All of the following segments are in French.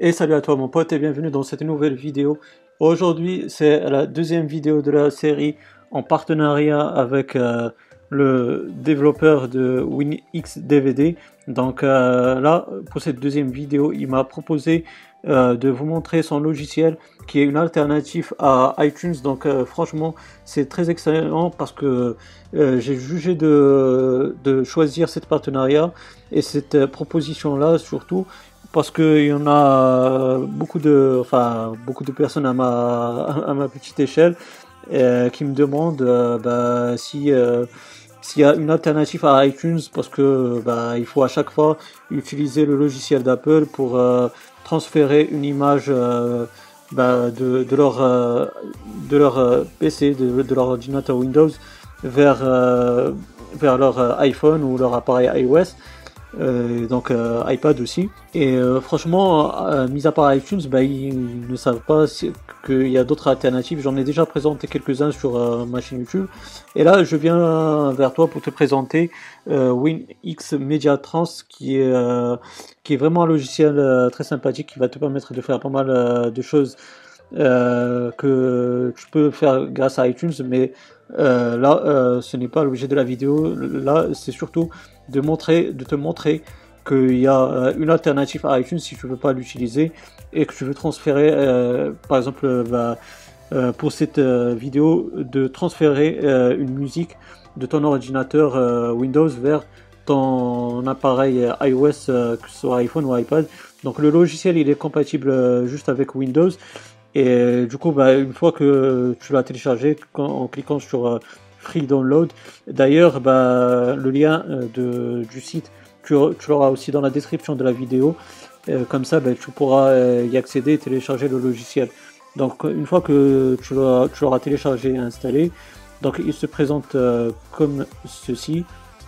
Et salut à toi mon pote et bienvenue dans cette nouvelle vidéo. Aujourd'hui c'est la deuxième vidéo de la série en partenariat avec euh, le développeur de WinX DVD. Donc euh, là pour cette deuxième vidéo il m'a proposé euh, de vous montrer son logiciel qui est une alternative à iTunes. Donc franchement c'est très excellent parce que j'ai jugé de, de choisir cette partenariat et cette proposition là surtout parce qu'il y en a beaucoup de, enfin, beaucoup de personnes à ma, petite échelle euh, qui me demandent euh, bah, si euh, s'il y a une alternative à iTunes parce que bah, il faut à chaque fois utiliser le logiciel d'Apple pour transférer une image bah, de, de, leur, de leur PC, de, de, leur ordinateur Windows vers, vers leur iPhone ou leur appareil iOS. Euh, donc euh, iPad aussi. Et euh, franchement, mis à part iTunes, bah, ils ne savent pas qu'il y a d'autres alternatives. J'en ai déjà présenté quelques-uns sur ma chaîne YouTube. Et là, je viens vers toi pour te présenter WinX Media Trans, qui est, qui est vraiment un logiciel très sympathique qui va te permettre de faire pas mal de choses. que tu peux faire grâce à iTunes, mais là, ce n'est pas l'objet de la vidéo. Là, c'est surtout de, montrer, de te montrer qu'il y a euh, une alternative à iTunes si tu ne veux pas l'utiliser et que tu veux transférer, euh, par exemple, euh, bah, pour cette vidéo, de transférer une musique de ton ordinateur Windows vers ton appareil iOS, que ce soit iPhone ou iPad. Donc le logiciel il est compatible juste avec Windows et du coup bah, une fois que tu l'as téléchargé en cliquant sur free download. D'ailleurs, bah, le lien euh, du site, tu, l'auras aussi dans la description de la vidéo. Euh, comme ça, bah, tu pourras euh, y accéder et télécharger le logiciel. Donc, une fois que tu l'auras téléchargé et installé, donc il se présente comme ceci.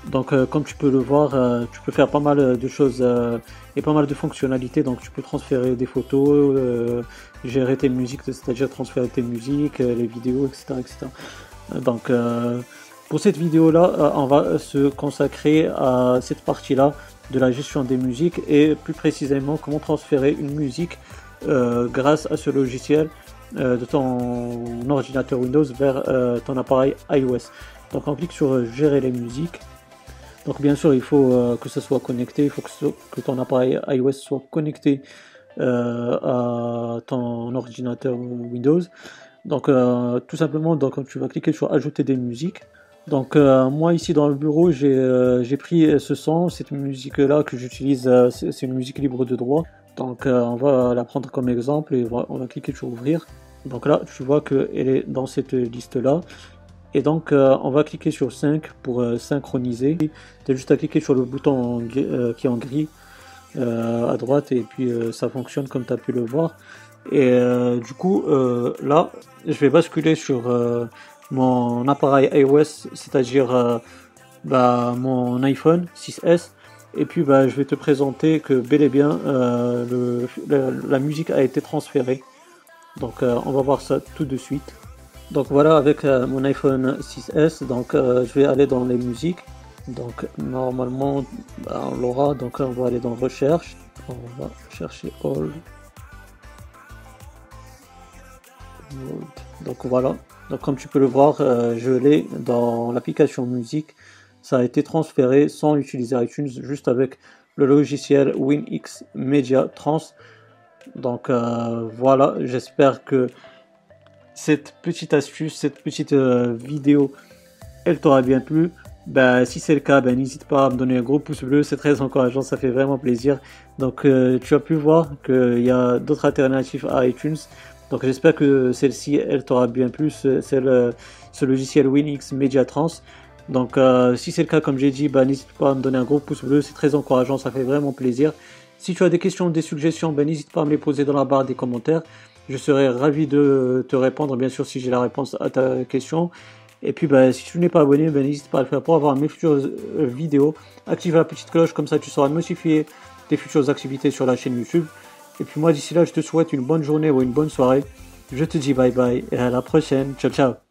Donc, comme tu peux le voir, tu peux faire pas mal de choses et pas mal de fonctionnalités. Donc, tu peux transférer des photos, gérer tes musiques, c'est-à-dire transférer tes musiques, les vidéos, etc. etc. Donc euh, pour cette vidéo là, euh, on va se consacrer à cette partie là de la gestion des musiques et plus précisément comment transférer une musique euh, grâce à ce logiciel de ton ordinateur Windows vers ton appareil iOS. Donc on clique sur gérer les musiques. Donc bien sûr il faut que ça soit connecté, il faut que, ton appareil iOS soit connecté à ton ordinateur Windows. Donc euh, tout simplement, donc tu vas cliquer sur ajouter des musiques. Donc euh, moi ici dans le bureau j'ai euh, pris ce son, cette musique là que j'utilise, c'est une musique libre de droit. Donc on va la prendre comme exemple et on va cliquer sur ouvrir. Donc là tu vois qu'elle est dans cette liste là. Et donc on va cliquer sur 5 pour synchroniser. Tu as juste à cliquer sur le bouton qui est en gris à droite et puis ça fonctionne comme tu as pu le voir. Et euh, du coup, euh, là, je vais basculer sur euh, mon appareil iOS, c'est-à-dire bah, mon iPhone 6S. Et puis, bah, je vais te présenter que bel et bien, la, musique a été transférée. Donc, on va voir ça tout de suite. Donc voilà, avec mon iPhone 6S, donc je vais aller dans les musiques. Donc normalement, bah, on l'aura. Donc on va aller dans recherche. On va chercher All. Donc voilà, donc comme tu peux le voir, euh, je l'ai dans l'application musique. Ça a été transféré sans utiliser iTunes, juste avec le logiciel WinX Media Trans. Donc euh, voilà, j'espère que cette petite astuce, cette petite euh, vidéo, elle t'aura bien plu. Ben, si c'est le cas, ben, n'hésite pas à me donner un gros pouce bleu, c'est très encourageant, ça fait vraiment plaisir. Donc tu as pu voir qu'il y a d'autres alternatives à iTunes. Donc j'espère que celle-ci, elle t'aura bien plu, ce, ce logiciel WinX Media Trans. Donc euh, si c'est le cas, comme j'ai dit, bah, n'hésite pas à me donner un gros pouce bleu, c'est très encourageant, ça fait vraiment plaisir. Si tu as des questions, des suggestions, bah, n'hésite pas à me les poser dans la barre des commentaires. Je serai ravi de te répondre, bien sûr, si j'ai la réponse à ta question. Et puis, bah, si tu n'es pas abonné, n'hésite pas à le faire pour avoir mes futures euh, vidéos. Active la petite cloche, comme ça tu seras notifié des futures activités sur la chaîne YouTube. Et puis moi d'ici là, je te souhaite une bonne journée ou une bonne soirée. Je te dis bye bye et à la prochaine. Ciao ciao.